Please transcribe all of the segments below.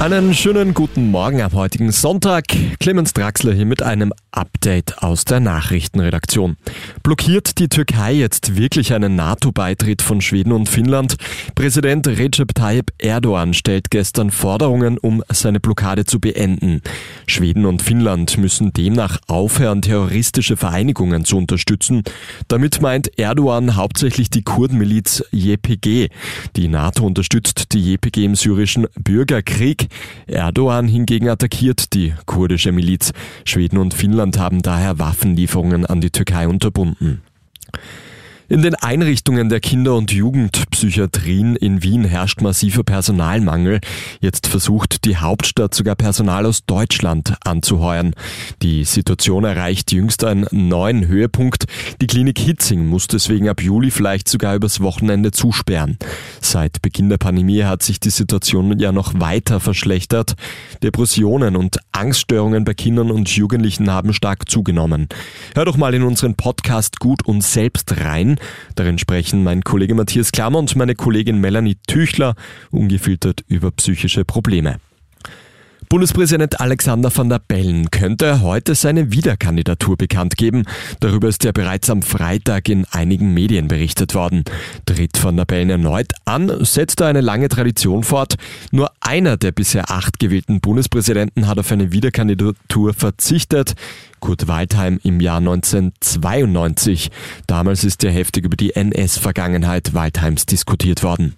Einen schönen guten Morgen am heutigen Sonntag. Clemens Draxler hier mit einem Update aus der Nachrichtenredaktion. Blockiert die Türkei jetzt wirklich einen NATO-Beitritt von Schweden und Finnland? Präsident Recep Tayyip Erdogan stellt gestern Forderungen, um seine Blockade zu beenden. Schweden und Finnland müssen demnach aufhören, terroristische Vereinigungen zu unterstützen. Damit meint Erdogan hauptsächlich die Kurdenmiliz YPG. Die NATO unterstützt die YPG im syrischen Bürgerkrieg. Erdogan hingegen attackiert die kurdische Miliz. Schweden und Finnland haben daher Waffenlieferungen an die Türkei unterbunden. In den Einrichtungen der Kinder- und Jugendpsychiatrien in Wien herrscht massiver Personalmangel. Jetzt versucht die Hauptstadt sogar Personal aus Deutschland anzuheuern. Die Situation erreicht jüngst einen neuen Höhepunkt. Die Klinik Hitzing muss deswegen ab Juli vielleicht sogar übers Wochenende zusperren. Seit Beginn der Pandemie hat sich die Situation ja noch weiter verschlechtert. Depressionen und Angststörungen bei Kindern und Jugendlichen haben stark zugenommen. Hör doch mal in unseren Podcast gut und selbst rein. Darin sprechen mein Kollege Matthias Klammer und meine Kollegin Melanie Tüchler ungefiltert über psychische Probleme. Bundespräsident Alexander van der Bellen könnte heute seine Wiederkandidatur bekannt geben. Darüber ist ja bereits am Freitag in einigen Medien berichtet worden. Tritt van der Bellen erneut an, setzt er eine lange Tradition fort. Nur einer der bisher acht gewählten Bundespräsidenten hat auf eine Wiederkandidatur verzichtet. Kurt Waldheim im Jahr 1992. Damals ist ja heftig über die NS-Vergangenheit Waldheims diskutiert worden.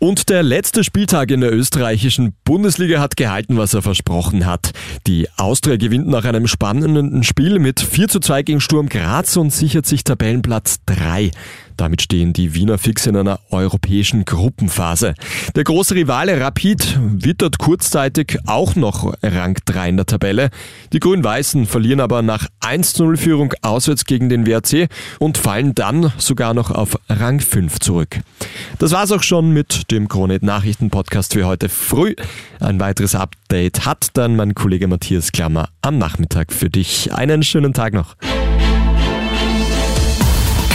Und der letzte Spieltag in der österreichischen Bundesliga hat gehalten, was er versprochen hat. Die Austria gewinnt nach einem spannenden Spiel mit 4 zu 2 gegen Sturm Graz und sichert sich Tabellenplatz 3. Damit stehen die Wiener fix in einer europäischen Gruppenphase. Der große Rivale Rapid wittert kurzzeitig auch noch Rang 3 in der Tabelle. Die Grün-Weißen verlieren aber nach 1-0 Führung auswärts gegen den WRC und fallen dann sogar noch auf Rang 5 zurück. Das war's auch schon mit dem Kronet Nachrichten Podcast für heute früh. Ein weiteres Update hat dann mein Kollege Matthias Klammer am Nachmittag für dich. Einen schönen Tag noch.